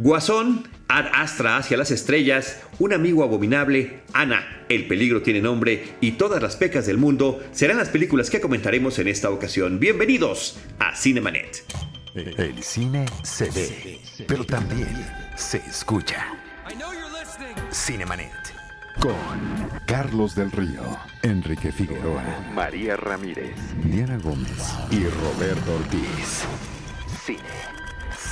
Guasón, Ad Astra hacia las estrellas, Un amigo abominable, Ana, El peligro tiene nombre y todas las pecas del mundo serán las películas que comentaremos en esta ocasión. Bienvenidos a Cinemanet. El cine se ve, pero también se escucha. Cinemanet. Con Carlos del Río, Enrique Figueroa, María Ramírez, Diana Gómez y Roberto Ortiz. Cine,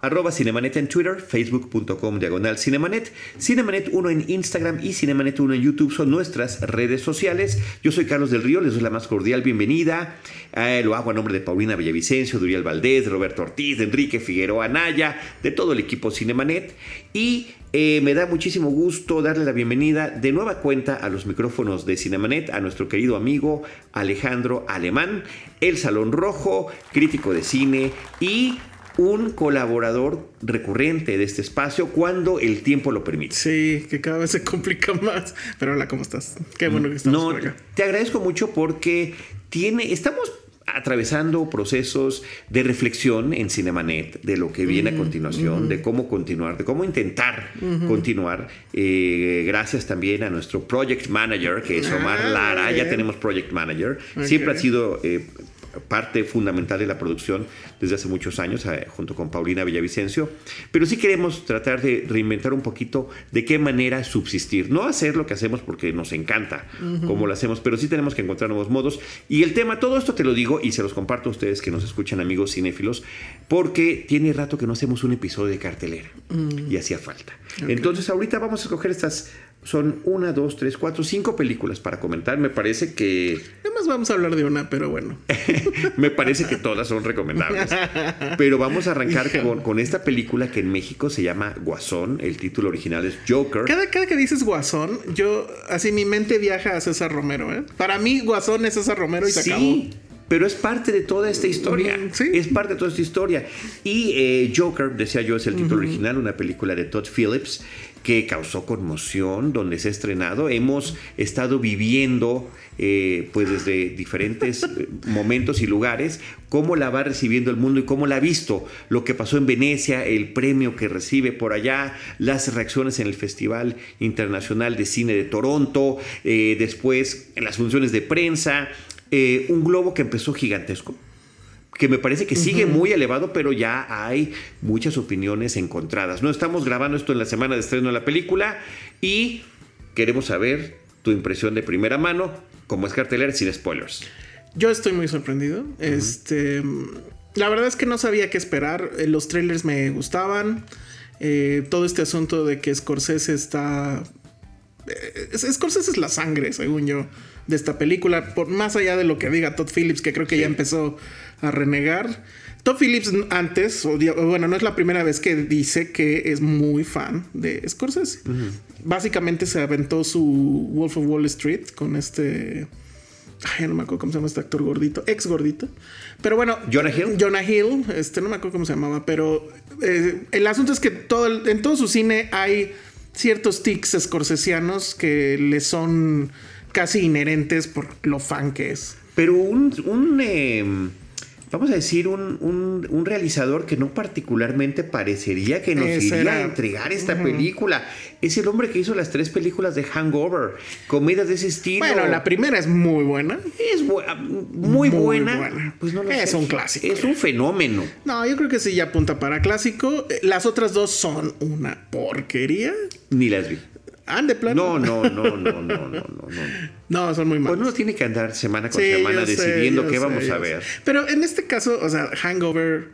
Arroba Cinemanet en Twitter, facebook.com diagonal Cinemanet, Cinemanet 1 en Instagram y Cinemanet 1 en YouTube son nuestras redes sociales. Yo soy Carlos del Río, les doy la más cordial bienvenida. Eh, lo hago a nombre de Paulina Villavicencio, Duriel Valdés, Roberto Ortiz, de Enrique Figueroa Anaya, de todo el equipo Cinemanet. Y eh, me da muchísimo gusto darle la bienvenida de nueva cuenta a los micrófonos de Cinemanet a nuestro querido amigo Alejandro Alemán, el Salón Rojo, crítico de cine y un colaborador recurrente de este espacio cuando el tiempo lo permite. Sí, que cada vez se complica más. Pero hola, ¿cómo estás? Qué bueno que estás no, Te agradezco mucho porque tiene, estamos atravesando procesos de reflexión en Cinemanet de lo que viene a continuación, de cómo continuar, de cómo intentar continuar. Eh, gracias también a nuestro project manager, que es Omar Ah, Lara. Ya tenemos project manager. Siempre ha sido eh, parte fundamental de la producción desde hace muchos años, eh, junto con Paulina Villavicencio. Pero sí queremos tratar de reinventar un poquito de qué manera subsistir. No hacer lo que hacemos porque nos encanta como lo hacemos, pero sí tenemos que encontrar nuevos modos. Y el tema, todo esto te lo digo y se los comparto a ustedes que nos escuchan, amigos cinéfilos, porque tiene rato que no hacemos un episodio de cartelera y hacía falta. Entonces, ahorita vamos a escoger estas. Son una, dos, tres, cuatro, cinco películas para comentar. Me parece que Además vamos a hablar de una, pero bueno. me parece que todas son recomendables. Pero vamos a arrancar con, con esta película que en México se llama Guasón. El título original es Joker. Cada, cada que dices Guasón, yo así mi mente viaja a César Romero, ¿eh? Para mí Guasón es César Romero y se acabó. Sí, pero es parte de toda esta historia. Mm, sí. Es parte de toda esta historia. Y eh, Joker, decía yo, es el título original, una película de Todd Phillips que causó conmoción, donde se ha estrenado. Hemos estado viviendo, eh, pues desde diferentes eh, momentos y lugares, cómo la va recibiendo el mundo y cómo la ha visto. Lo que pasó en Venecia, el premio que recibe por allá, las reacciones en el Festival Internacional de Cine de Toronto, eh, después en las funciones de prensa, eh, un globo que empezó gigantesco, que me parece que sigue muy elevado, pero ya hay muchas opiniones encontradas. No estamos grabando esto en la semana de estreno de la película y queremos saber tu impresión de primera mano, como es cartelera, sin spoilers. Yo estoy muy sorprendido. Este, la verdad es que no sabía qué esperar. Eh, Los trailers me gustaban. Eh, todo este asunto de que Scorsese está. eh, es- Scorsese es la sangre, según yo, de esta película. Por más allá de lo que diga Todd Phillips, que creo que ya empezó a renegar. Todd Phillips antes, bueno, no es la primera vez que dice que es muy fan de Scorsese. Básicamente se aventó su Wolf of Wall Street con este. Ay, no me acuerdo cómo se llama este actor gordito, ex gordito. Pero bueno, Jonah Hill. Jonah Hill, este no me acuerdo cómo se llamaba, pero eh, el asunto es que todo el- en todo su cine hay ciertos tics escorsesianos que le son casi inherentes por lo fan que es. Pero un, un, eh, vamos a decir, un, un- un realizador que no particularmente parecería que nos Ese iría era. a entregar esta película. Es el hombre que hizo las tres películas de Hangover, comedias de ese estilo. Bueno, la primera es muy buena. Es bu- muy, Muy buena. buena. Pues no lo Es sé. un clásico. Es un fenómeno. No, yo creo que sí ya apunta para clásico. Eh, Las otras dos son una porquería. Ni las vi. Ah, de plano. No, no, no, no, no, no, no, no. Son muy Pues malas. uno tiene que andar semana con Sí, semana sé, decidiendo qué sé, vamos a sé. ver. Pero en este caso, o sea, Hangover,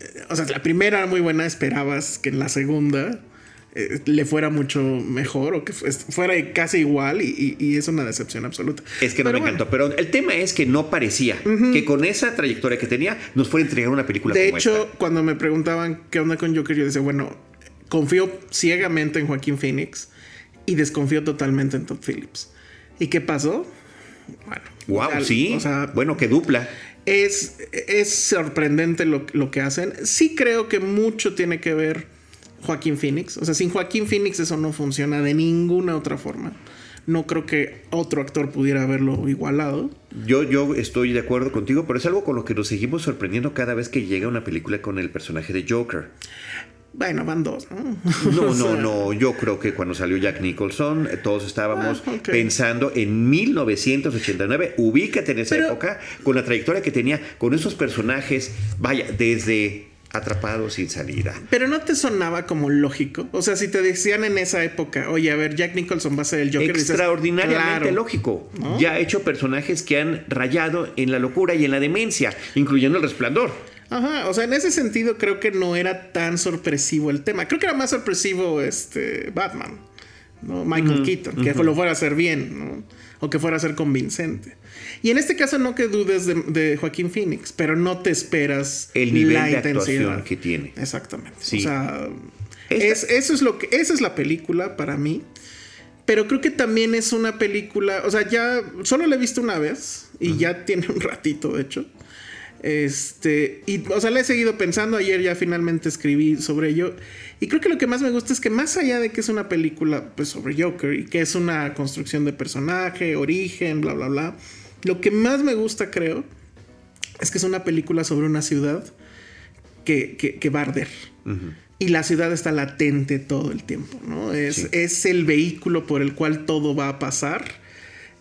eh, o sea, la primera era muy buena, esperabas que en la segunda eh, le fuera mucho mejor o que fu- fuera casi igual y, y- y es una decepción absoluta. Es que no Pero me encantó. Pero el tema es que no parecía que con esa trayectoria que tenía nos fuera a entregar una película De como hecho, esta. cuando me preguntaban qué onda con Joker, yo decía, bueno, confío ciegamente en Joaquín Phoenix y desconfío totalmente en Todd Phillips. ¿Y qué pasó? Bueno, Wow, ya, sí. O sea, bueno, que dupla. es, es sorprendente lo, lo que hacen. Sí creo que mucho tiene que ver Joaquín Phoenix. O sea, sin Joaquín Phoenix eso no funciona de ninguna otra forma. No creo que otro actor pudiera haberlo igualado. Yo, yo estoy de acuerdo contigo, pero es algo con lo que nos seguimos sorprendiendo cada vez que llega una película con el personaje de Joker. Bueno, van dos, ¿no? No, O no, sea, no. Yo creo que cuando salió Jack Nicholson, eh, todos estábamos Ah, ok. pensando en 1989. Ubícate en esa Pero- época, con la trayectoria que tenía, con esos personajes, vaya, desde Atrapado sin salida. Pero no te sonaba como lógico. O sea, si te decían en esa época, oye, a ver, Jack Nicholson va a ser el Joker. dices, Extraordinariamente claro. lógico. ¿No? Ya ha hecho personajes que han rayado en la locura y en la demencia, incluyendo el resplandor. Ajá, o sea, en ese sentido creo que no era tan sorpresivo el tema. Creo que era más sorpresivo este Batman, ¿no? Michael Keaton, que lo fuera a hacer bien, ¿no? O que fuera a ser convincente. Y en este caso no que dudes de, de Joaquín Phoenix, pero no te esperas El nivel la de actuación que tiene. Exactamente. Sí. O sea, es- eso es lo que esa es la película para mí. Pero creo que también es una película, o sea, ya solo la he visto una vez y ya tiene un ratito, de hecho. Este, y o sea, la he seguido pensando, ayer ya finalmente escribí sobre ello y creo que lo que más me gusta es que más allá de que es una película pues sobre Joker y que es una construcción de personaje, origen, bla bla bla, lo que más me gusta creo es que es una película sobre una ciudad que, que, que va a arder. Y la ciudad está latente todo el tiempo, ¿no? Es, Sí. es el vehículo por el cual todo va a pasar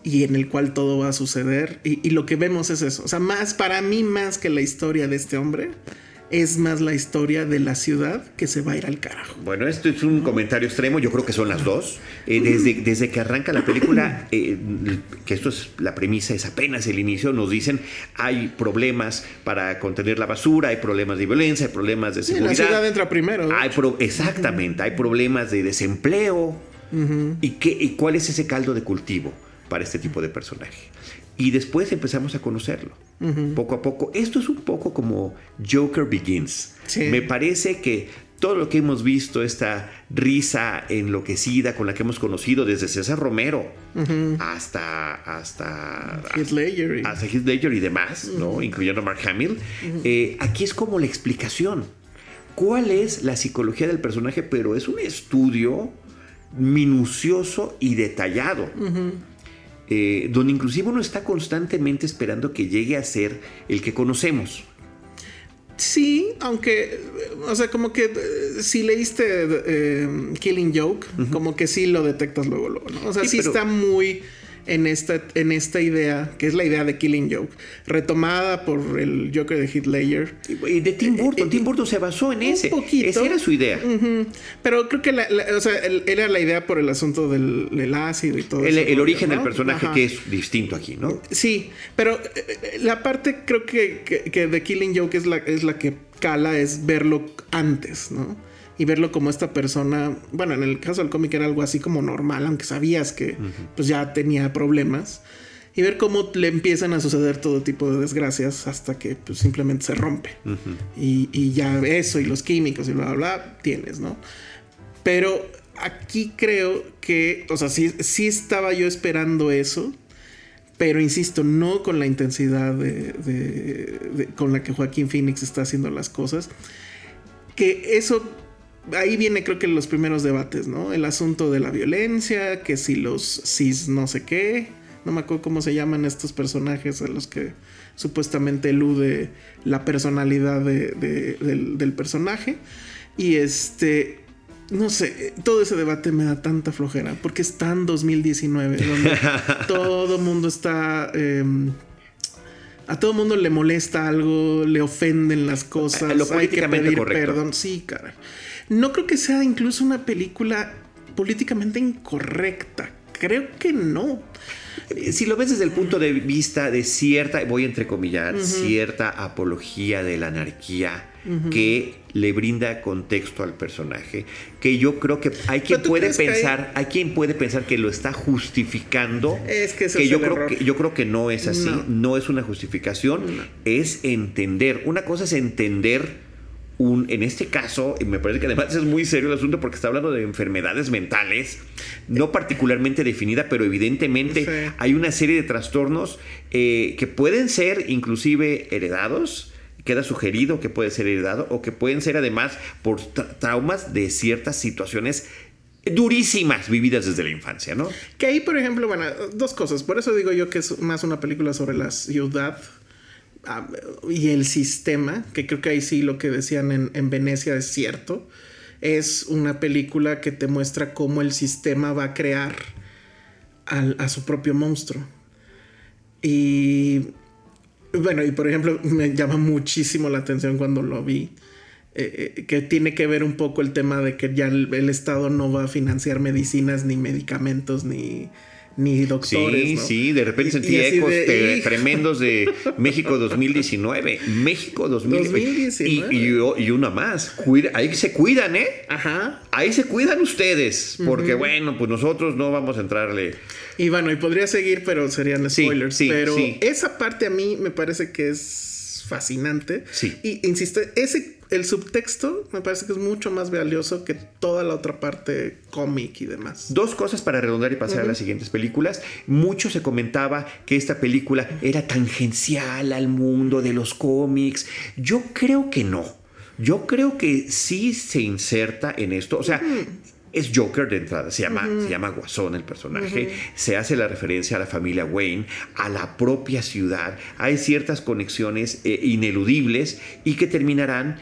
y en el cual todo va a suceder. Y, y lo que vemos es eso. O sea, más para mí, más que la historia de este hombre, es más la historia de la ciudad que se va a ir al carajo. Bueno, esto es un comentario extremo, yo creo que son las dos. Eh, desde, desde que arranca la película, eh, que esto es la premisa, es apenas el inicio, nos dicen hay problemas para contener la basura, hay problemas de violencia, hay problemas de Sí, seguridad. la ciudad entra primero. Hay pro- exactamente, hay problemas de desempleo. ¿Y, qué, ¿Y cuál es ese caldo de cultivo para este tipo de personaje? Y después empezamos a conocerlo, poco a poco. Esto es un poco como Joker Begins. Sí. Me parece que todo lo que hemos visto, esta risa enloquecida con la que hemos conocido desde César Romero hasta, hasta, Heath Ledger y- hasta Heath Ledger y demás, ¿no? incluyendo a Mark Hamill, eh, aquí es como la explicación. ¿Cuál es la psicología del personaje? Pero es un estudio minucioso y detallado. Eh, donde inclusive uno está constantemente esperando que llegue a ser el que conocemos. Sí, aunque, o sea, como que eh, si leíste eh, Killing Joke, como que sí lo detectas luego, luego, ¿no? O sea, Sí, sí, pero- está muy en esta, en esta idea, que es la idea de Killing Joke, retomada por el Joker de Heath Ledger. Y- De Tim Burton. Tim Burton se basó en Eh, un ese. poquito. Esa era su idea. Pero creo que la, la- o sea, el- era la idea por el asunto del, del ácido y todo El, eso. el origen del personaje Ajá. que es distinto aquí, ¿no? Sí, pero eh, eh, la parte creo que, que, que de Killing Joke es la, es la que cala, es verlo antes, ¿no? Y verlo como esta persona, bueno, en el caso del cómic era algo así como normal, aunque sabías que pues ya tenía problemas. Y ver cómo le empiezan a suceder todo tipo de desgracias hasta que pues, simplemente se rompe. y, y ya eso y los químicos y bla, bla, bla, tienes, ¿no? Pero aquí creo que, o sea, sí, sí estaba yo esperando eso. Pero insisto, no con la intensidad de, de- de- con la que Joaquín Phoenix está haciendo las cosas. Que eso, ahí viene creo que los primeros debates, ¿no? El asunto de la violencia, que si los cis no sé qué, no me acuerdo cómo se llaman estos personajes a los que supuestamente elude la personalidad de- de- del, del personaje. Y este, no sé, todo ese debate me da tanta flojera, porque es tan 2019, donde todo mundo está... em, a todo mundo le molesta algo, le ofenden las cosas, A- a lo hay que pedir correcto. perdón. Sí, caray. No creo que sea incluso una película políticamente incorrecta. Creo que no. Eh, Si lo ves desde el punto de vista de cierta, voy a entrecomillar, cierta apología de la anarquía que le brinda contexto al personaje, que yo creo que hay quien ¿tú puede hay- pensar, hay... quien puede pensar que lo está justificando, Es que ese es yo el creo error. que yo creo que no es así, No. no, es una justificación, es entender. Una cosa es entender un, en este caso, y me parece que además es muy serio el asunto porque está hablando de enfermedades mentales, no particularmente definida, pero evidentemente Sí. hay una serie de trastornos eh, que pueden ser inclusive heredados. Queda sugerido que puede ser heredado o que pueden ser además por tra- traumas de ciertas situaciones durísimas vividas desde la infancia, ¿no? Que ahí, por ejemplo, bueno, dos cosas. Por eso digo yo que es más una película sobre la ciudad y el sistema, que creo que ahí sí lo que decían en, en Venecia es cierto. Es una película que te muestra cómo el sistema va a crear al- a su propio monstruo. Y bueno, y por ejemplo, me llama muchísimo la atención cuando lo vi. eh, eh, que tiene que ver un poco el tema de que ya el, el Estado no va a financiar medicinas, ni medicamentos, ni, ni doctores. Sí, ¿no? sí, de repente Y- sentí y ecos de, te- "Hijo". tremendos de México 2019. México 2019. 2019. Y, y, y una más. Cuida- ahí se cuidan, ¿eh? Ajá. Ahí se cuidan ustedes. Porque bueno, pues nosotros no vamos a entrarle. Y bueno, y podría seguir, pero serían spoilers. sí, pero sí. esa parte a mí me parece que es fascinante. Sí. Y insisto, ese, el subtexto me parece que es mucho más valioso que toda la otra parte cómic y demás. Dos cosas para redondar y pasar a las siguientes películas. Mucho se comentaba que esta película era tangencial al mundo de los cómics. Yo creo que no. Yo creo que sí se inserta en esto. O sea, es Joker de entrada. Se llama, se llama Guasón el personaje. Se hace la referencia a la familia Wayne, a la propia ciudad. Hay ciertas conexiones eh, ineludibles y que terminarán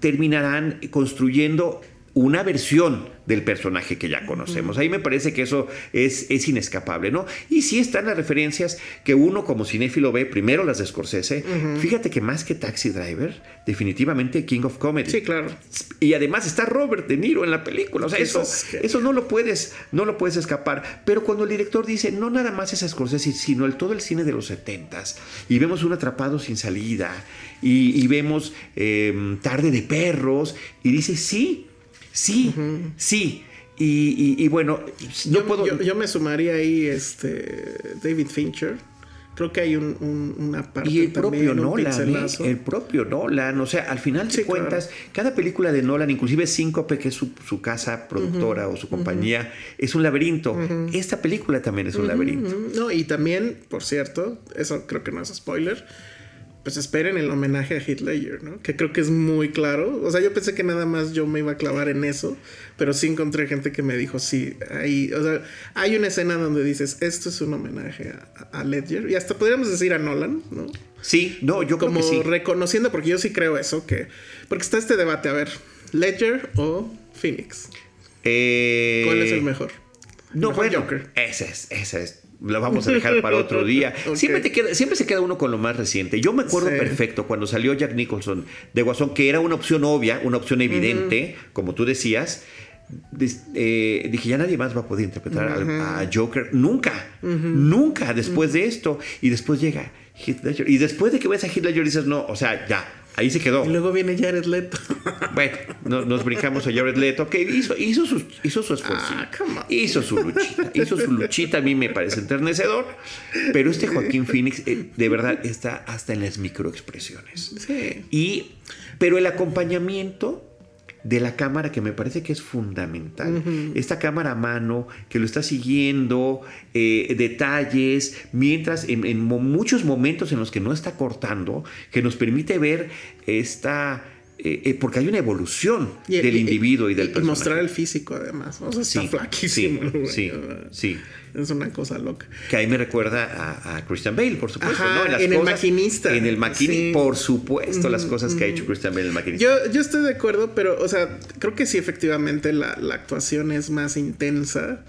terminarán construyendo una versión del personaje que ya conocemos. Ahí me parece que eso es, es inescapable, ¿no? Y sí están las referencias que uno como cinéfilo ve, primero las de Scorsese. Fíjate que más que Taxi Driver, definitivamente King of Comedy. Sí, claro. Y además está Robert De Niro en la película. O sea, eso, Eso es que- eso no lo puedes, no lo puedes escapar. Pero cuando el director dice, no nada más es Scorsese, sino el, todo el cine de los setentas, y vemos un atrapado sin salida, y, y vemos eh, Tarde de Perros, y dice, sí, sí, sí. Y, y- y bueno, no yo, puedo... yo- yo me sumaría ahí este David Fincher. Creo que hay un- un- una parte Y el también, propio Nolan, ¿eh? el propio Nolan, o sea, al final Sí, de cuentas, cada película de Nolan, inclusive Síncope, que es su, su casa productora o su compañía, es un laberinto. Esta película también es un laberinto. No, y también, por cierto, eso creo que no es spoiler. Pues esperen el homenaje a Ledger, ¿no? Que creo que es muy claro. O sea, yo pensé que nada más yo me iba a clavar en eso, pero sí encontré gente que me dijo, sí, ahí, o sea, hay una escena donde dices, esto es un homenaje a, a Ledger, y hasta podríamos decir a Nolan, ¿no? Sí, no, yo Como creo que sí. reconociendo, porque yo sí creo eso, que, porque está este debate, a ver, Ledger o Phoenix, Eh, ¿cuál es el mejor? No, Mejor bueno, Joker. ese es, ese es. Lo vamos a dejar para otro día. Siempre, te queda, siempre se queda uno con lo más reciente. Yo me acuerdo Sí. perfecto cuando salió Jack Nicholson de Guasón, que era una opción obvia, una opción evidente, como tú decías. Eh, dije, ya nadie más va a poder interpretar a Joker. Nunca, nunca después de esto. Y después llega Heath Ledger. Y después de que ves a Heath Ledger dices, no, o sea, ya, ahí se quedó. Y luego viene Jared Leto. Bueno, no- nos brincamos a Jared Leto, que hizo, hizo, su, hizo su esfuerzo. Ah, hizo su luchita. Hizo su luchita, a mí me parece enternecedor. Pero este Joaquín Phoenix, eh, de verdad, está hasta en las microexpresiones. Sí. Y, pero el acompañamiento de la cámara que me parece que es fundamental. Esta cámara a mano que lo está siguiendo, eh, detalles, mientras en, muchos momentos en los que no está cortando, que nos permite ver esta... eh, eh, porque hay una evolución Y- del y- individuo y del y personaje. mostrar el físico además. O sea, está Sí, flaquísimo. sí, sí, sí. Es una cosa loca. Que ahí me recuerda a, a Christian Bale, por supuesto. Ajá, ¿no? las en El Maquinista. En el maquinista, Sí. por supuesto, las cosas que ha hecho Christian Bale en el maquinista. Yo, yo estoy de acuerdo, pero, o sea, creo que sí, efectivamente, la, la actuación es más intensa.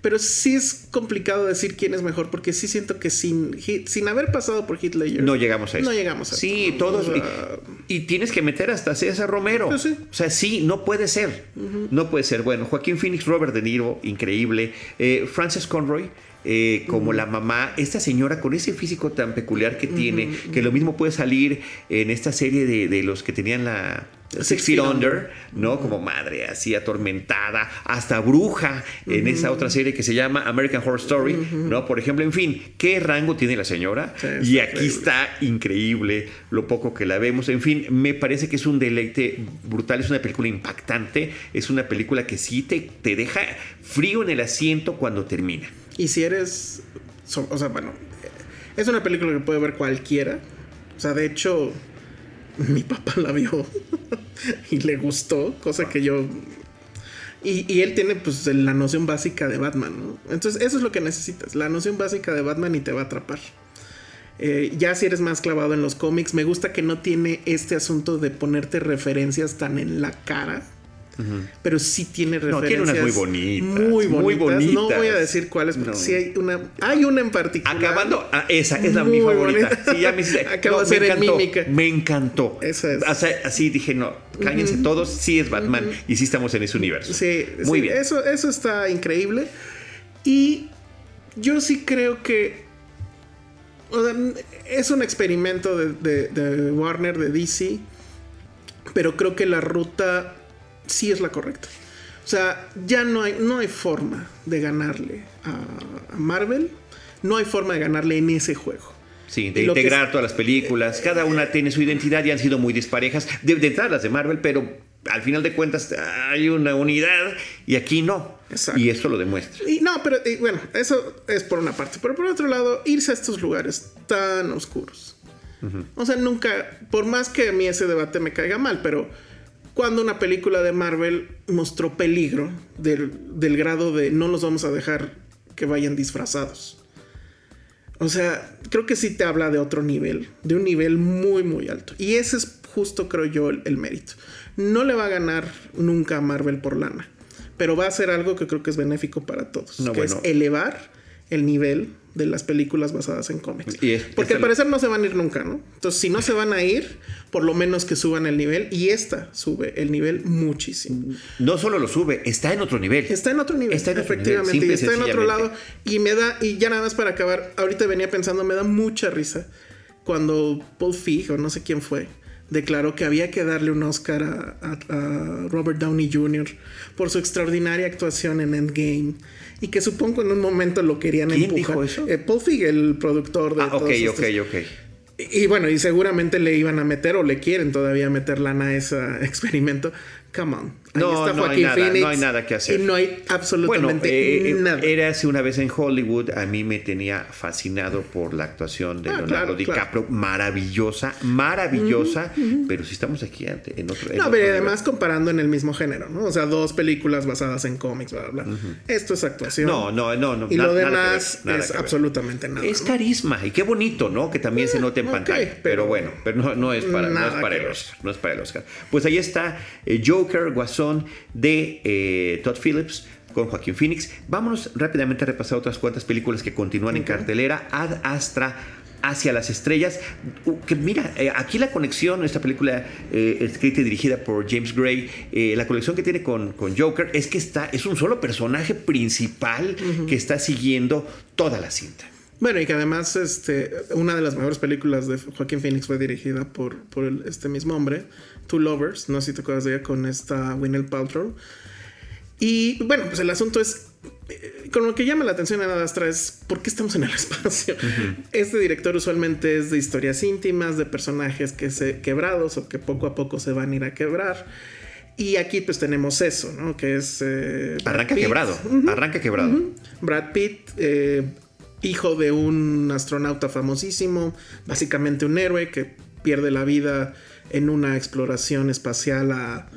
Pero sí es complicado decir quién es mejor, porque sí siento que sin, sin haber pasado por Ledger. No llegamos a eso. No llegamos a Sí, esto, ¿no? todos. O sea, y, y tienes que meter hasta César Romero. Pues sí. O sea, sí, no puede ser. No puede ser. Bueno, Joaquín Phoenix, Robert De Niro, increíble. Eh, Frances Conroy. eh, como la mamá, esta señora con ese físico tan peculiar que tiene, que lo mismo puede salir en esta serie de, de los que tenían la Six Feet Under, ¿no? Como madre así atormentada, hasta bruja en esa otra serie que se llama American Horror Story, ¿no? Por ejemplo, en fin, ¿qué rango tiene la señora? Sí, y aquí increíble. está increíble lo poco que la vemos. En fin, me parece que es un deleite brutal, es una película impactante, es una película que sí te, te deja frío en el asiento cuando termina. Y si eres. o sea, bueno. Es una película que puede ver cualquiera. O sea, de hecho, mi papá la vio y le gustó, cosa que yo. Y, él tiene pues la noción básica de Batman, ¿no? Entonces eso es lo que necesitas, la noción básica de Batman y te va a atrapar. Eh, ya si eres más clavado en los cómics, me gusta que no tiene este asunto de ponerte referencias tan en la cara. Pero sí tiene referencias. No, tiene unas muy bonitas. Muy bonitas. No voy a decir cuáles, porque sí hay una. Hay una en particular. Acabando. Ah, esa es la mi favorita. Sí, ya me Acabo de ser en mímica. Me encantó. Esa es. así dije, no, cállense todos. Sí es Batman. Y sí estamos en ese universo. Sí, muy bien. Eso, eso está increíble. Y yo sí creo que es un experimento de, Warner, de DC, pero creo que la ruta sí es la correcta. O sea, ya no hay, no hay forma de ganarle a, Marvel, no hay forma de ganarle en ese juego. Sí, de integrar todas las películas, cada una tiene su identidad y han sido muy disparejas, de, de entrar las de Marvel, pero al final de cuentas hay una unidad y aquí no. Y eso lo demuestra. Y no, pero bueno, eso es por una parte. Pero por otro lado, irse a estos lugares tan oscuros. O sea, nunca, por más que a mí ese debate me caiga mal, pero cuando una película de Marvel mostró peligro del, del grado de no los vamos a dejar que vayan disfrazados. O sea, creo que sí te habla de otro nivel, de un nivel muy, muy alto. Y ese es justo, creo yo, el mérito. No le va a ganar nunca a Marvel por lana, pero va a ser algo que creo que es benéfico para todos, que es elevar el nivel de las películas basadas en cómics. Porque al parecer no se van a ir nunca, ¿no? Entonces, si no se van a ir, por lo menos que suban el nivel. Y esta sube el nivel muchísimo. No solo lo sube, está en otro nivel. Está en otro nivel, está efectivamente. y está en otro lado. Y me da, y ya nada más para acabar, ahorita venía pensando, me da mucha risa cuando Paul Feig, o no sé quién fue, declaró que había que darle un Oscar a, Robert Downey Jr. por su extraordinaria actuación en Endgame y que supongo en un momento lo querían ¿Quién Dijo eso? Eh, Paul Feig, el productor de ah, ok, ok, ok. Y, bueno, y seguramente le iban a meter o le quieren todavía meter lana a ese experimento. Come on. No, no hay nada, no hay nada que hacer. Y no hay absolutamente eh, eh, nada. Era hace una vez en Hollywood, a mí me tenía fascinado por la actuación de ah, Leonardo DiCaprio. Maravillosa, maravillosa. Pero si estamos aquí en otro. no, pero además comparando en el mismo género, ¿no? O sea, dos películas basadas en cómics, bla, bla, bla. Esto es actuación. No, no, no. no y lo demás es absolutamente nada. Es carisma y qué bonito, ¿no? Que también se note en pantalla. Pero, bueno, pero no, es para, no es para el Oscar. No es para el Oscar. Pues ahí está eh, Joker, Guasón de eh, Todd Phillips con Joaquín Phoenix. Vámonos rápidamente a repasar otras cuantas películas que continúan en cartelera. Ad Astra hacia las estrellas. Que mira, eh, aquí la conexión, esta película eh, escrita y dirigida por James Gray, la conexión que tiene con, con, Joker es que está, es un solo personaje principal que está siguiendo toda la cinta. Bueno, y que además este, una de las mejores películas de Joaquín Phoenix fue dirigida por, por este mismo hombre, Two Lovers, no sé si te acuerdas de ella, con esta Winnie Paltrow. Y bueno, pues el asunto es, eh, con lo que llama la atención a Astra es por qué estamos en el espacio. Este director usualmente es de historias íntimas, de personajes que se quebrados o que poco a poco se van a ir a quebrar. Y aquí pues tenemos eso, ¿no? Que es... Eh, arranca quebrado, arranca quebrado. Brad Pitt, eh, hijo de un astronauta famosísimo, básicamente un héroe que pierde la vida en una exploración espacial a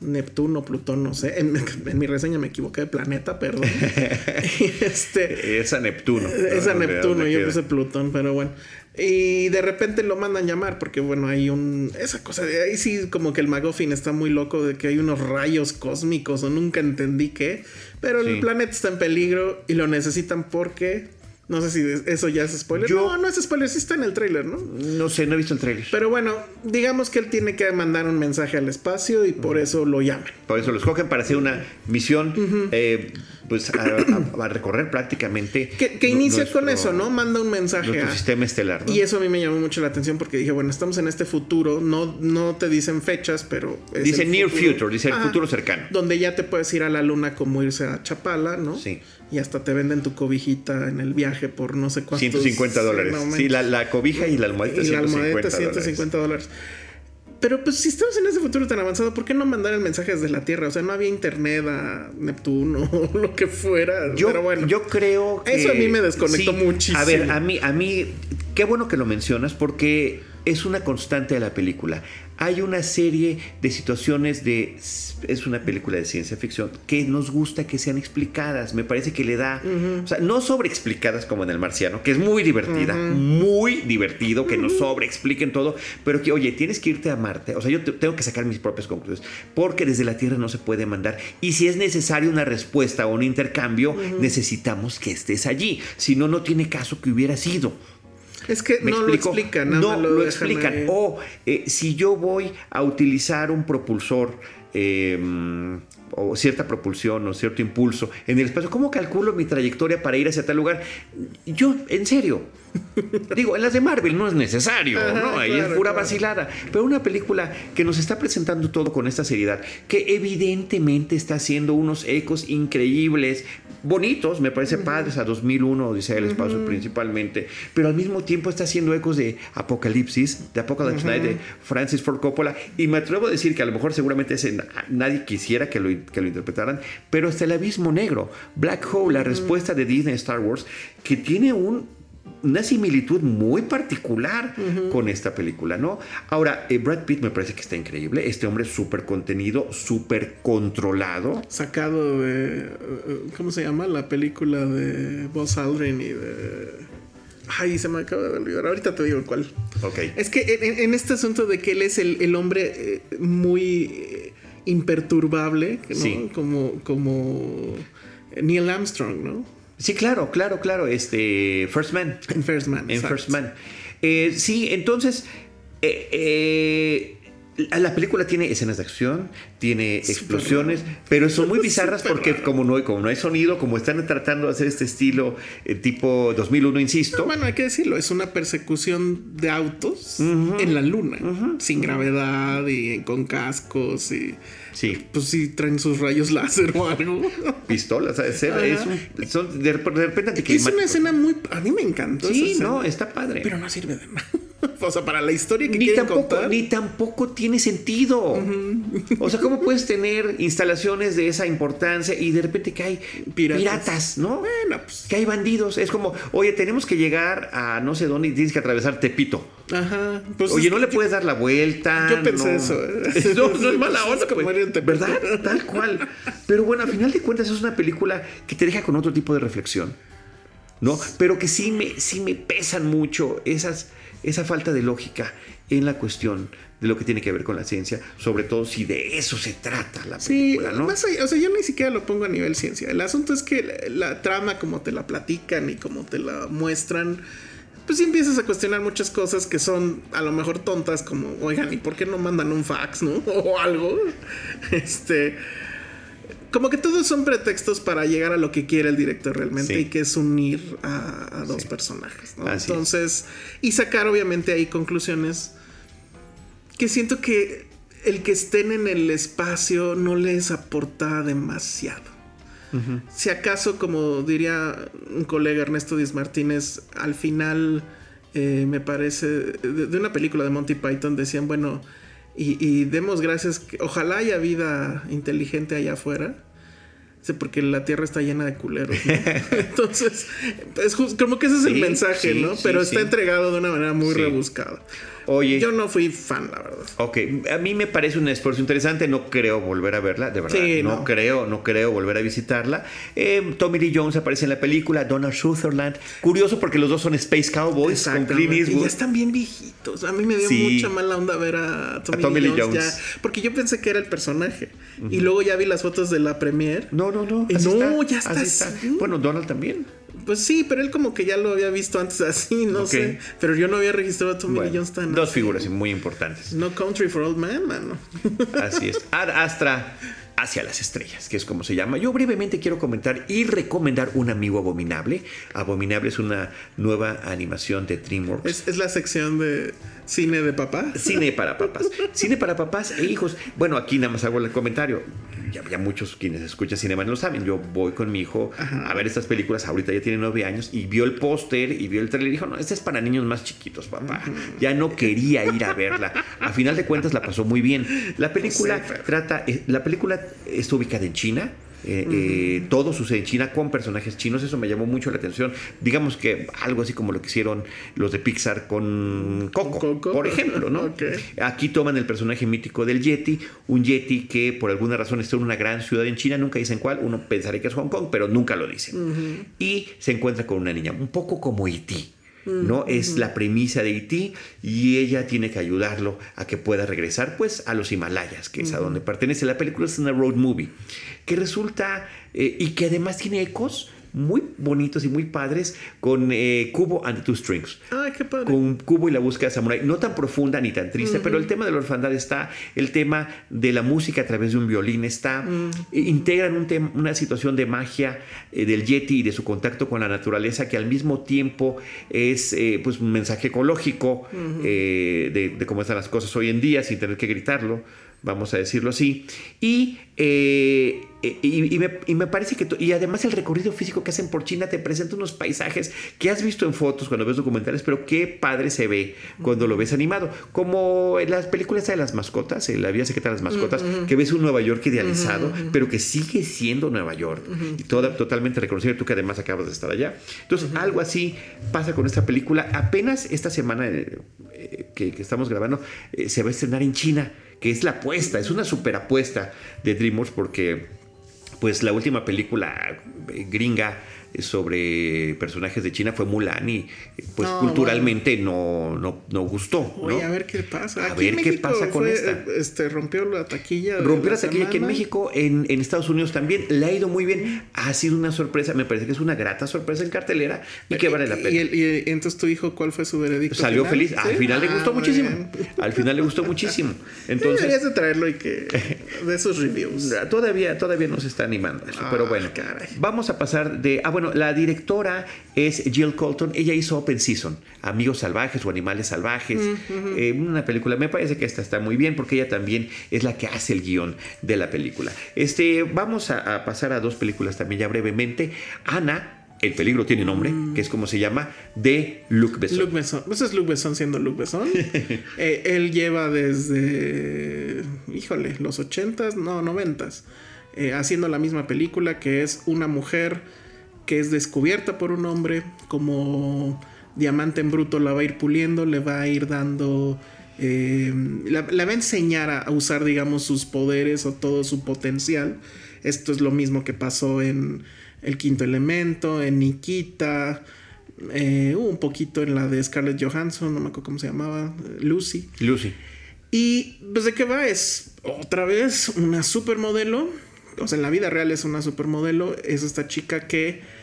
Neptuno, Plutón, no sé. En, mi reseña me equivoqué de planeta, perdón. este, es a Neptuno. Es a Neptuno, yo puse Plutón, pero bueno. Y de repente lo mandan llamar porque, bueno, hay un... Esa cosa de ahí sí como que el Magoffin está muy loco de que hay unos rayos cósmicos o nunca entendí qué. Pero el planeta está en peligro y lo necesitan porque no sé si eso ya es spoiler. no, no es spoiler, sí está en el trailer, ¿no? No sé, no he visto el trailer. Pero bueno, digamos que él tiene que mandar un mensaje al espacio y por eso lo llaman. Por eso lo escogen para hacer una misión, eh, pues a, recorrer prácticamente. Que, inicia con eso, ¿no? Manda un mensaje al sistema estelar. Y eso a mí me llamó mucho la atención porque dije, bueno, estamos en este futuro, no, no te dicen fechas, pero. dice near future, dice el futuro cercano. Donde ya te puedes ir a la luna como irse a Chapala, ¿no? Sí y hasta te venden tu cobijita en el viaje por no sé cuántos. 150 dólares. sí, la, cobija y la almohadita. Y la almohadita 150 dólares. Pero pues si estamos en ese futuro tan avanzado, ¿por qué no mandar el mensaje desde la Tierra? O sea, no había internet a Neptuno o lo que fuera. Yo, Pero bueno, yo creo que... Eso a mí me desconectó muchísimo. A ver, a mí, a mí qué bueno que lo mencionas porque es una constante de la película. Hay una serie de situaciones de... Es una película de ciencia ficción que nos gusta que sean explicadas. Me parece que le da... O sea, no sobreexplicadas como en El Marciano, que es muy divertida, muy divertido, que nos sobreexpliquen todo, pero que, oye, tienes que irte a Marte. O sea, yo tengo que sacar mis propias conclusiones, porque desde la Tierra no se puede mandar. Y si es necesaria una respuesta o un intercambio, necesitamos que estés allí. Si no, no tiene caso que hubiera sido. Es que no lo explican, no lo, explican. O eh, si yo voy a utilizar un propulsor em, o cierta propulsión o cierto impulso en el espacio, ¿cómo calculo mi trayectoria para ir hacia tal lugar? Yo, en serio, digo, en las de Marvel no es necesario, ¿no? Ahí es pura vacilada. Pero una película que nos está presentando todo con esta seriedad, que evidentemente está haciendo unos ecos increíbles, bonitos, me parece padres a 2001, Odisea del Espacio principalmente, pero al mismo tiempo está haciendo ecos de Apocalipsis, de Apocalypse Night, de Francis Ford Coppola, y me atrevo a decir que a lo mejor seguramente ese, nadie quisiera que lo, que lo interpretaran, pero hasta el abismo negro, Black Hole, la respuesta de Disney Star Wars, que tiene un una similitud muy particular con esta película, ¿no? Ahora, eh, Brad Pitt me parece que está increíble. Este hombre súper contenido, súper controlado. Sacado de. Eh, ¿Cómo se llama? La película de Buzz Aldrin y de. Ay, se me acaba de olvidar. Ahorita te digo cuál. Ok. Es que en, este asunto de que él es el, hombre eh, muy imperturbable, ¿no? Como, como Neil Armstrong, ¿no? Sí, claro, claro, claro. Este, First Man. En First Man. En First Man. Eh, sí, entonces, eh, eh, la película tiene escenas de acción, tiene explosiones, pero son muy bizarras porque como no, hay, como no hay sonido, como están tratando de hacer este estilo tipo 2001, insisto. bueno, hay que decirlo, es una persecución de autos en la luna, sin gravedad y con cascos y... Sí. Pues sí, traen sus rayos láser o algo. Pistolas, Es, un, son de, repente Es una escena muy. A mí me encantó. Sí, no, está padre. Pero no sirve de nada. O sea, para la historia que ni quieren tampoco, contar. Ni tampoco tiene sentido. O sea, ¿cómo puedes tener instalaciones de esa importancia y de repente que hay piratas, ¿no? Bueno, pues. Que hay bandidos. Es como, oye, tenemos que llegar a no sé dónde y tienes que atravesar Tepito. Ajá. Pues oye, no le puedes dar la vuelta. Yo pensé eso. ¿eh? No, no es mala onda. Pues, ¿Verdad? Tal cual. Pero bueno, a final de cuentas es una película que te deja con otro tipo de reflexión. ¿No? Pero que sí me, sí me pesan mucho esas esa falta de lógica en la cuestión de lo que tiene que ver con la ciencia, sobre todo si de eso se trata la película, ¿no? Más o sea, yo ni siquiera lo pongo a nivel ciencia. El asunto es que la, trama, como te la platican y como te la muestran, pues sí empiezas a cuestionar muchas cosas que son a lo mejor tontas, como, oigan, ¿y por qué no mandan un fax, no? O algo. Este como que todos son pretextos para llegar a lo que quiere el director realmente y que es unir a, dos personajes. Entonces, y sacar obviamente ahí conclusiones que siento que el que estén en el espacio no les aporta demasiado. Si acaso, como diría un colega Ernesto Díaz Martínez, al final eh, me parece de, una película de Monty Python decían, bueno, y, demos gracias, que, ojalá haya vida inteligente allá afuera. porque la tierra está llena de culeros. Entonces, es como que ese es el mensaje, ¿no? Pero está entregado de una manera muy rebuscada. Oye. Yo no fui fan, la verdad. Ok, a mí me parece un esfuerzo interesante. No creo volver a verla, de verdad. no, creo, no creo volver a visitarla. Eh, Tommy Lee Jones aparece en la película, Donald Sutherland. Curioso porque los dos son Space Cowboys con Clint Eastwood. Y ya están bien viejitos. A mí me dio mucha mala onda ver a Tommy, Lee Jones. porque yo pensé que era el personaje. Y luego ya vi las fotos de la premiere. No, no, no. no, ya está. Bueno, Donald también. Pues sí, pero él como que ya lo había visto antes así, no sé. Pero yo no había registrado a Tommy Lee Jones tan Dos figuras muy importantes. No Country for Old Man, mano. Así es. Ad Astra hacia las estrellas, que es como se llama. Yo brevemente quiero comentar y recomendar Un Amigo Abominable. Abominable es una nueva animación de DreamWorks. Es, es la sección de cine de papá. Cine para papás. cine para papás e hijos. Bueno, aquí nada más hago el comentario ya, muchos quienes escuchan Cinema no lo saben. Yo voy con mi hijo a ver estas películas. Ahorita ya tiene nueve años y vio el póster y vio el trailer y dijo: No, este es para niños más chiquitos, papá. Ya no quería ir a verla. A final de cuentas la pasó muy bien. La película trata, eh, la película está ubicada en China Eh, eh, todo sucede en China con personajes chinos, eso me llamó mucho la atención. Digamos que algo así como lo que hicieron los de Pixar con Coco, por ejemplo, ¿no? Aquí toman el personaje mítico del Yeti, un Yeti que por alguna razón está en una gran ciudad en China, nunca dicen cuál, uno pensaría que es Hong Kong, pero nunca lo dicen. Y se encuentra con una niña, un poco como E.T. ¿no? Es la premisa de E.T. y ella tiene que ayudarlo a que pueda regresar pues a los Himalayas, que es a donde pertenece. La película es una road movie, que resulta eh, y que además tiene ecos muy bonitos y muy padres con eh, Cubo and the Two Strings. Ay, qué padre. Con Cubo y la búsqueda de Samurai. No tan profunda ni tan triste, pero el tema de la orfandad está, el tema de la música a través de un violín está, integran un una situación de magia eh, del Yeti y de su contacto con la naturaleza que al mismo tiempo es eh, pues un mensaje ecológico de, de cómo están las cosas hoy en día sin tener que gritarlo vamos a decirlo así. Y, eh, y, me, parece que, y además el recorrido físico que hacen por China te presenta unos paisajes que has visto en fotos cuando ves documentales, pero qué padre se ve cuando lo ves animado. Como en las películas de las mascotas, en la vía secreta de las mascotas, que ves un Nueva York idealizado, pero que sigue siendo Nueva York. Y toda, totalmente reconocido, tú que además acabas de estar allá. Entonces, algo así pasa con esta película. Apenas esta semana eh, que, estamos grabando, eh, se va a estrenar en China que es la apuesta, es una super apuesta de DreamWorks porque pues la última película gringa sobre personajes de China fue Mulan y pues culturalmente no, no, no, gustó. Oye, a ver qué pasa. A ver qué pasa con esta. Este, rompió la taquilla. Rompió la, taquilla aquí en México, en, en, Estados Unidos también. Le ha ido muy bien. Ha sido una sorpresa, me parece que es una grata sorpresa en cartelera y que vale la pena. ¿Y, entonces tu hijo cuál fue su veredicto? Salió feliz. Al final le ah, gustó muchísimo. Al final le gustó muchísimo. Entonces, Deberías de traerlo y que de esos reviews. Todavía, todavía no se está animando eso, pero ah, bueno. Vamos a pasar de. Ah, bueno, la directora es Jill Colton. Ella hizo Open Season, Amigos Salvajes o Animales Salvajes. Eh, una película, me parece que esta está muy bien porque ella también es la que hace el guion de la película. Este, vamos a, pasar a dos películas también ya brevemente. Ana, el peligro tiene nombre, mm. que es como se llama, de Luc Besson. Luc Besson. Pues es Luc Besson siendo Luc Besson. Eh, él lleva desde, híjole, los ochentas, no, noventas, eh, haciendo la misma película que es una mujer que es descubierta por un hombre como diamante en bruto, la va a ir puliendo, le va a ir dando... Eh, la, va a enseñar a, usar, digamos, sus poderes o todo su potencial. Esto es lo mismo que pasó en El Quinto Elemento, en Nikita, eh, un poquito en la de Scarlett Johansson, no me acuerdo cómo se llamaba, Lucy. Lucy. Y pues de qué va es otra vez una supermodelo. O sea, en la vida real es una supermodelo. Es esta chica que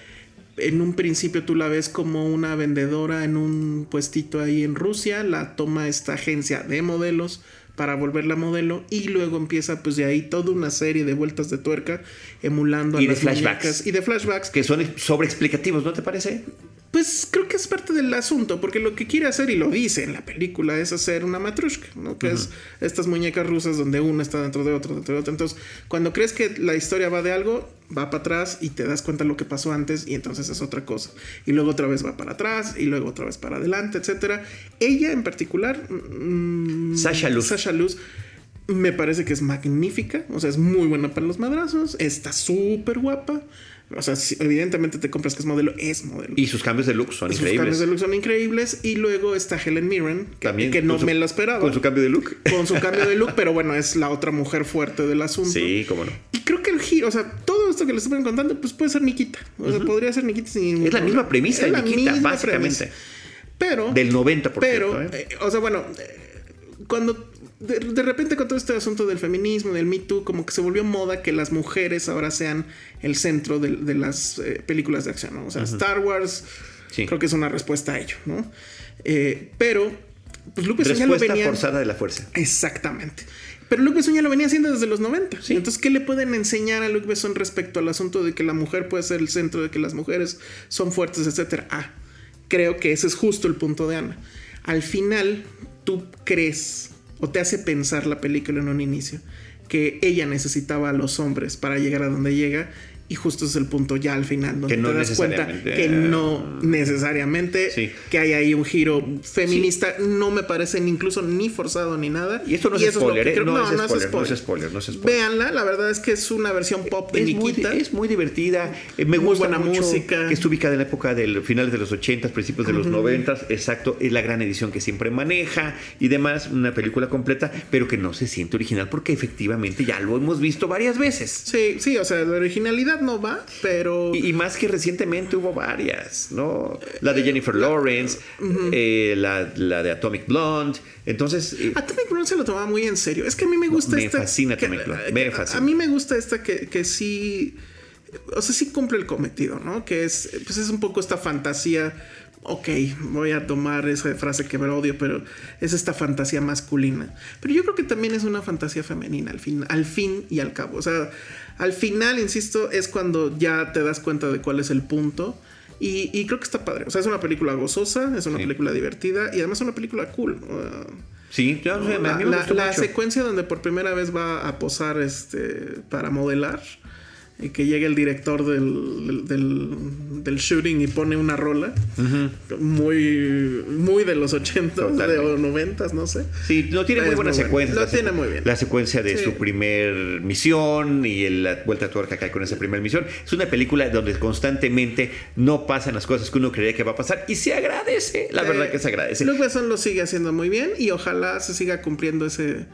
en un principio tú la ves como una vendedora en un puestito ahí en Rusia, la toma esta agencia de modelos para volverla modelo y luego empieza pues de ahí toda una serie de vueltas de tuerca emulando y a de flashbacks y de flashbacks que son sobreexplicativos, ¿no te parece? Pues creo que es parte del asunto, porque lo que quiere hacer, y lo dice en la película, es hacer una matrushka, ¿no? Que es estas muñecas rusas donde una está dentro de otra, dentro de otra. Entonces, cuando crees que la historia va de algo, va para atrás y te das cuenta de lo que pasó antes y entonces es otra cosa. Y luego otra vez va para atrás y luego otra vez para adelante, etc. Ella en particular, mm, Sasha Luz. Sasha Luz me parece que es magnífica, o sea, es muy buena para los madrazos, está súper guapa. O sea, evidentemente te compras que es modelo, es modelo. Y sus cambios de look son increíbles. Sus cambios de look son increíbles. Y luego está Helen Mirren, que, También, que no me lo esperaba. Con su cambio de look. Con su cambio de look, pero bueno, es la otra mujer fuerte del asunto. Sí, cómo no. Y creo que el giro, o sea, todo esto que les estoy contando, pues puede ser Nikita. O sea, podría ser Nikita sin. Es la misma premisa de Nikita, básicamente. Pero. Del 90%. Pero, ¿eh? Eh, o sea, bueno, eh, cuando de, repente con todo este asunto del feminismo, del Me Too, como que se volvió moda que las mujeres ahora sean el centro de, las eh, películas de acción, ¿no? O sea, Star Wars creo que es una respuesta a ello, ¿no? Eh, pero, pues Luke Besson ya lo venía... forzada de la fuerza. Exactamente. Pero Luke Besson ya lo venía haciendo desde los 90. Entonces, ¿qué le pueden enseñar a Luke Besson respecto al asunto de que la mujer puede ser el centro, de que las mujeres son fuertes, etcétera? Ah, creo que ese es justo el punto de Ana. Al final, tú crees o te hace pensar la película en un inicio que ella necesitaba a los hombres para llegar a donde llega Y justo es el punto ya al final, donde Que no te das cuenta necesariamente, que no necesariamente, Sí. que hay ahí un giro feminista, no me parece ni incluso ni forzado ni nada. Y esto no es spoiler, ¿eh? creo- No, es spoiler, no es spoiler, no es spoiler. Véanla, la verdad es que es una versión pop de es muy, Nikita. es muy divertida. Eh, me Muy gusta buena mucho música. Que está ubicada en la época del finales de los 80, principios de los 90. Exacto. Es la gran edición que siempre maneja y demás. Una película completa, pero que no se siente original porque efectivamente ya lo hemos visto varias veces. Sí, sí, o sea, la originalidad no va, pero... Y, y más que recientemente hubo varias, ¿no? La de Jennifer Lawrence, eh, la, la de Atomic Blonde. Entonces, eh, Atomic Blonde se lo tomaba muy en serio. Es que a mí me gusta me esta. fascina que- Atomic Blonde, que- me fascina. A mí me gusta esta que, que sí. O sea, sí cumple el cometido, ¿no? Que es. Pues es un poco esta fantasía. Ok, voy a tomar esa frase que me odio, pero es esta fantasía masculina. Pero yo creo que también es una fantasía femenina al fin, al fin y al cabo. O sea, al final, insisto, es cuando ya te das cuenta de cuál es el punto. Y, y creo que está padre. O sea, es una película gozosa, es una Sí. película divertida y además es una película cool. Uh, sí, yo no sé, a mí la, me la- la secuencia donde por primera vez va a posar este para modelar y que llegue el director del, del, del shooting y pone una rola muy muy de los 80 de, Totalmente. o 90 no sé Sí, no tiene muy buena muy bueno. Lo tiene bien. La secuencia de Sí. su primer misión y el- la vuelta a tuerca que hay con esa primera misión. Es una película donde constantemente no pasan las cosas que uno creía que va a pasar y se agradece. La verdad que se agradece. Luke Besson lo sigue haciendo muy bien y ojalá se siga cumpliendo ese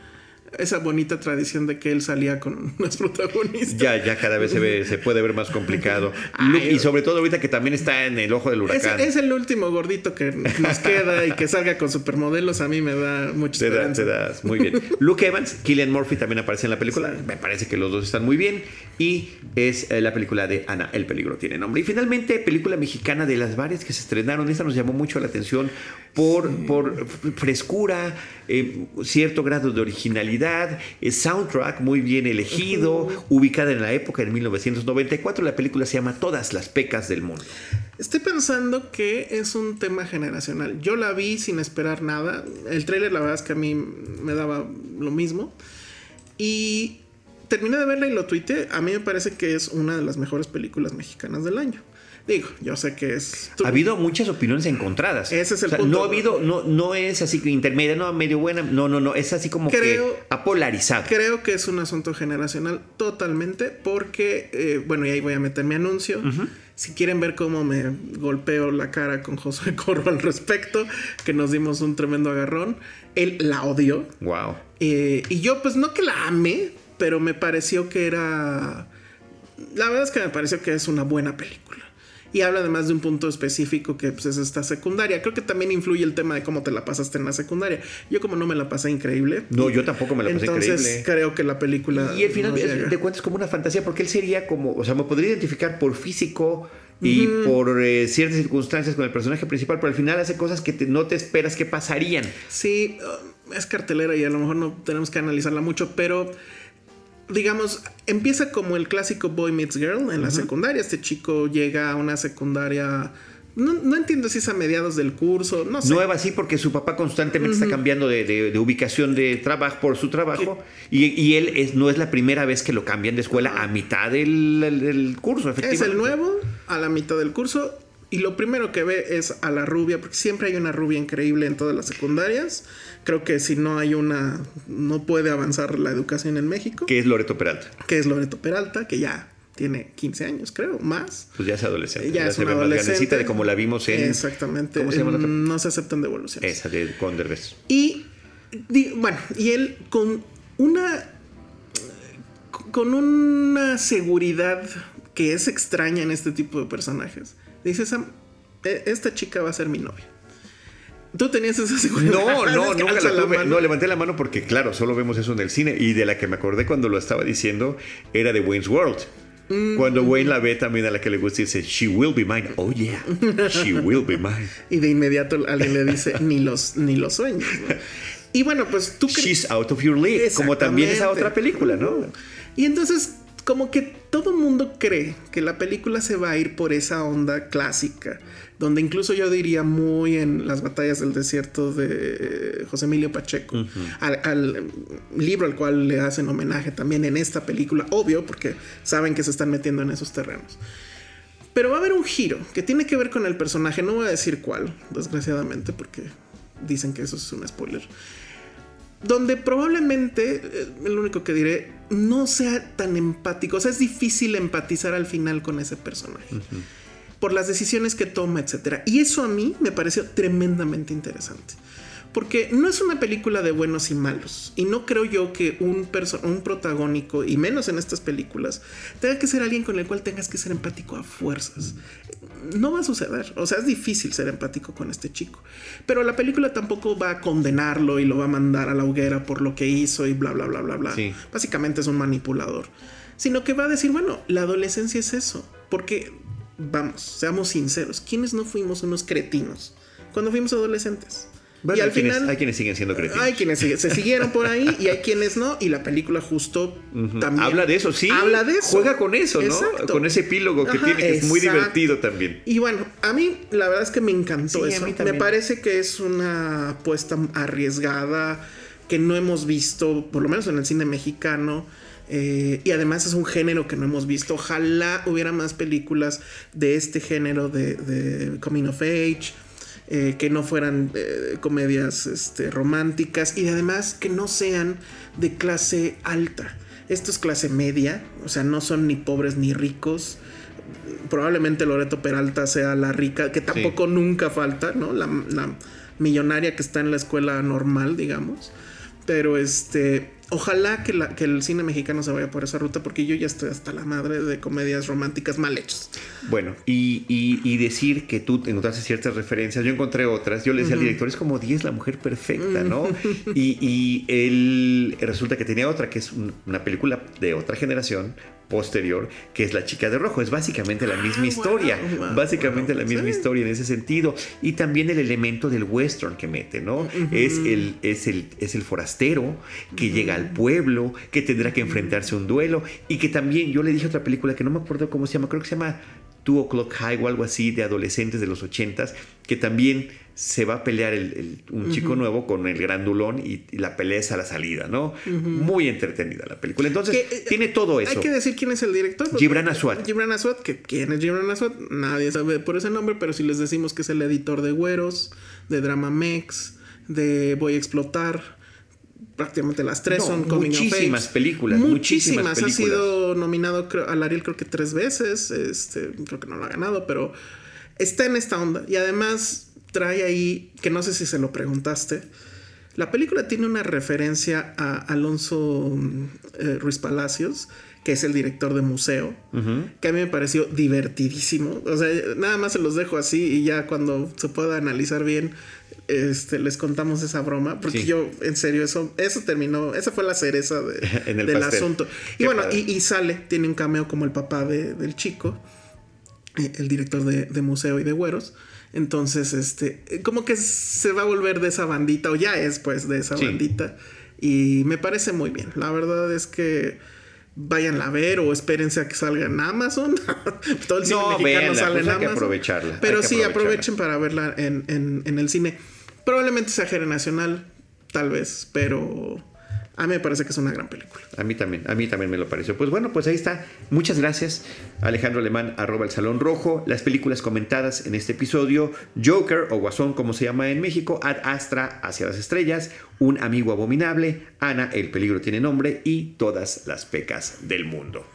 esa bonita tradición de que él salía con los protagonistas Ya, ya cada vez se ve, se puede ver más complicado. Ay, y sobre todo ahorita que también está en el ojo del huracán. es el último gordito que nos queda y que salga con supermodelos. A mí me da mucha Te, da- te das muy bien. Luke Evans, Killian Murphy también aparece en la película. Me parece que los dos están muy bien. Y es eh, la película de Ana, El peligro tiene nombre. Y finalmente, película mexicana de las varias que se estrenaron. Esta nos llamó mucho la atención por, por frescura, eh, cierto grado de originalidad, eh, soundtrack muy bien elegido, ubicada en la época de 1994. La película se llama Todas las pecas del mundo. Estoy pensando que es un tema generacional. Yo la vi sin esperar nada. El tráiler, la verdad es que a mí me daba lo mismo. Y terminé de verla y lo tuiteé. A mí me parece que es una de las mejores películas mexicanas del año. Digo, yo sé que es. Ha habido muchas opiniones encontradas. Ese es el O sea, punto. No ha habido, no, no es así que intermedia, no, medio buena, no, no, no, es así como Creo- que ha polarizado. Creo que es un asunto generacional totalmente porque, eh, bueno, y ahí voy a meter mi anuncio. Si quieren ver cómo me golpeo la cara con Josué Corro al respecto, que nos dimos un tremendo agarrón, él la odió. Wow. Eh, y yo, pues no que la amé, pero me pareció que era. La verdad es que me pareció que es una buena película. Y habla además de un punto específico que pues, es esta secundaria. Creo que también influye el tema de cómo te la pasaste en la secundaria. Yo, como no me la pasé increíble. No, yo tampoco me la pasé Entonces, increíble. creo que la película. Y al final no de cuentas como una fantasía, porque él sería como, o sea, me podría identificar por físico y por eh, ciertas circunstancias con el personaje principal, pero al final hace cosas que te- no te esperas que pasarían. Sí, uh, es cartelera y a lo mejor no tenemos que analizarla mucho, pero digamos, empieza como el clásico Boy Meets Girl en la secundaria. Este chico llega a una secundaria. No, no entiendo si es a mediados del curso, no sé. Nueva sí, porque su papá constantemente está cambiando de, de- de ubicación de trabajo por su trabajo y, y él es, no es la primera vez que lo cambian de escuela a mitad del, del- curso, Es efectivamente. el nuevo a la mitad del curso y lo primero que ve es a la rubia, porque siempre hay una rubia increíble en todas las secundarias. Creo que si no hay una, no puede avanzar la educación en México, Que es Loreto Peralta. que es Loreto Peralta, que ya tiene 15 años, creo, más. Pues ya es adolescente. Ya es se una ve más adolescente. de como la vimos en. Exactamente. ¿Cómo se llama la No se aceptan devoluciones. Esa de con Derbez. Y di- bueno, y él con una con una seguridad que es extraña en este tipo de personajes. Dice Sam, "E- esta chica va a ser mi novia. ¿Tú tenías esa seguridad? No, no, nunca la tuve. No, levanté la mano porque, claro, solo vemos eso en el cine. Y de la que me acordé cuando lo estaba diciendo era de Wayne's World. Mm. Cuando Wayne la ve también a la que le gusta y dice, She will be mine. Oh, yeah. She will be mine. Y de inmediato alguien le dice, ni los, ni los sueños. ¿no? Y bueno, pues tú crees. She's out of your league. Como también esa otra película, ¿no? Y entonces, como que todo el mundo cree que la película se va a ir por esa onda clásica, donde incluso yo diría muy en las batallas del desierto de José Emilio Pacheco, al, al, libro al cual le hacen homenaje también en esta película, obvio, porque saben que se están metiendo en esos terrenos. Pero va a haber un giro que tiene que ver con el personaje, no voy a decir cuál, desgraciadamente, porque dicen que eso es un spoiler donde probablemente, eh, lo único que diré, no sea tan empático. O sea, es difícil empatizar al final con ese personaje. Por las decisiones que toma, etc. Y eso a mí me pareció tremendamente interesante. Porque no es una película de buenos y malos. Y no creo yo que un, un protagónico, y menos en estas películas, tenga que ser alguien con el cual tengas que ser empático a fuerzas. No va a suceder. O sea, es difícil ser empático con este chico. Pero la película tampoco va a condenarlo y lo va a mandar a la hoguera por lo que hizo y bla, bla, bla, bla, bla. Básicamente es un manipulador. Sino que va a decir, bueno, la adolescencia es eso. Porque, vamos, seamos sinceros, ¿quiénes no fuimos unos cretinos cuando fuimos adolescentes? Y al hay final quienes, hay quienes siguen siendo cretinos. Hay quienes se siguieron por ahí y hay quienes no. Y la película justo también. Habla de eso, sí. Habla de eso. Juega con eso, ¿no? Con ese epílogo que tiene, que es muy divertido también. Y bueno, a mí la verdad es que me encantó eso. Me parece que es una apuesta arriesgada que no hemos visto, por lo menos en el cine mexicano. Eh, y además es un género que no hemos visto. Ojalá hubiera más películas de este género de, de Coming of Age eh, que no fueran eh, comedias este, románticas y además que no sean de clase alta. Esto es clase media, o sea, no son ni pobres ni ricos. Probablemente Loreto Peralta sea la rica, que tampoco nunca falta, ¿no? La, la millonaria que está en la escuela normal, digamos. Pero este, ojalá que, la, que, el cine mexicano se vaya por esa ruta porque yo ya estoy hasta la madre de comedias románticas mal hechas. Bueno, y, y, decir que tú encontraste ciertas referencias, yo encontré otras, yo le decía al director, es como 10 la mujer perfecta, ¿no? y, y él resulta que tenía otra, que es una película de otra generación, posterior, que es La chica de rojo. Es básicamente la misma ah, historia, básicamente la misma historia en ese sentido. Y también el elemento del western que mete, ¿no? es, el, es, el, es el forastero que llega al pueblo, que tendrá que enfrentarse a un duelo y que también, yo le dije otra película que no me acuerdo cómo se llama, creo que se llama Two O'Clock High o algo así, de adolescentes de los ochentas, que también se va a pelear un chico nuevo con el grandulón y, y, la pelea es a la salida, ¿no? Muy entretenida la película. Entonces, eh, tiene todo eso. Hay que decir quién es el director. Gibran Aswad. Gibran Aswad, que quién es Gibran Aswad, nadie sabe por ese nombre, pero si les decimos que es el editor de Güeros, de Drama Mex, de Voy a explotar, prácticamente las tres son coming muchísimas películas muchísimas, muchísimas ha sido nominado al Ariel creo que tres veces este creo que no lo ha ganado pero está en esta onda y además trae ahí, que no sé si se lo preguntaste, la película tiene una referencia a Alonso eh, Ruiz Palacios, que es el director de museo, que a mí me pareció divertidísimo. O sea, nada más se los dejo así y ya cuando se pueda analizar bien, este, les contamos esa broma, porque yo, en serio, eso, eso terminó, esa fue la cereza del asunto. Y bueno, y, sale, tiene un cameo como el papá del chico, eh, el director de, de museo y de güeros. Entonces, este, como que se va a volver de esa bandita, o ya es pues de esa bandita. Y me parece muy bien. La verdad es que vayan a ver o espérense a que salga en Amazon. Todo el cine mexicano sale en pues Amazon. aprovecharla. Pero sí, aprovechen para verla en, en, en el cine. Probablemente sea nacional, tal vez, pero a mí me parece que es una gran película. A mí también, a mí también me lo pareció. Pues bueno, pues ahí está. Muchas gracias, Alejandro Alemán, arroba el Salón Rojo. Las películas comentadas en este episodio, Joker o Guasón, como se llama en México, Ad Astra, Hacia las Estrellas, Un Amigo Abominable, Ana, El Peligro Tiene Nombre y Todas las Pecas del Mundo.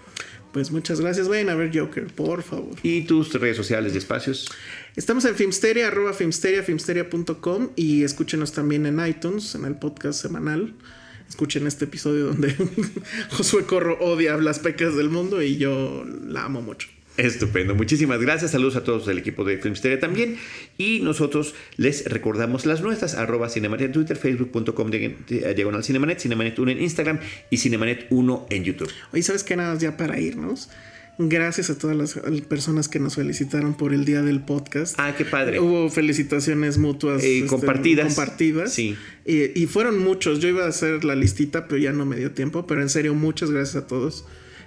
Pues muchas gracias. Vayan a ver Joker, por favor. ¿Y tus redes sociales de espacios? Estamos en Filmsteria, arroba Filmsteria, filmsteria.com y escúchenos también en iTunes, en el podcast semanal escuchen este episodio donde Josué Corro odia las pecas del mundo y yo la amo mucho. Estupendo, muchísimas gracias. Saludos a todos del equipo de Filmsteria también. Y nosotros les recordamos las nuestras: arroba Cinemanet en Twitter, facebook.com diagonal Cinemanet, Cinemanet 1 en Instagram y Cinemanet 1 en YouTube. Oye, ¿sabes qué? Nada ya para irnos. Gracias a todas las personas que nos felicitaron por el día del podcast. Ah, qué padre. Hubo felicitaciones mutuas. Eh, este, compartidas. Compartidas. Sí. Y, fueron muchos. Yo iba a hacer la listita, pero ya no me dio tiempo. Pero en serio, muchas gracias a todos.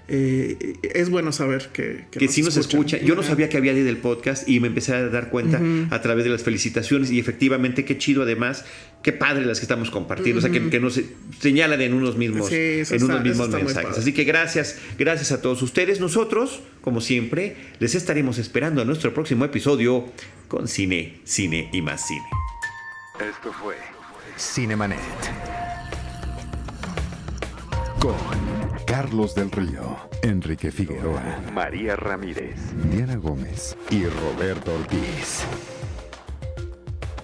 eh, es bueno saber que, que, sí nos escucha. Yo no sabía que había Día del Podcast y me empecé a dar cuenta a través de las felicitaciones y efectivamente qué chido además, qué padre las que estamos compartiendo, o sea, que, nos señalan en unos mismos, en unos mismos mensajes. Así que gracias, gracias a todos ustedes. Nosotros, como siempre, les estaremos esperando a nuestro próximo episodio con cine, cine y más cine. Esto fue Cinemanet. Con Carlos del Río, Enrique Figueroa, María Ramírez, Diana Gómez y Roberto Ortiz.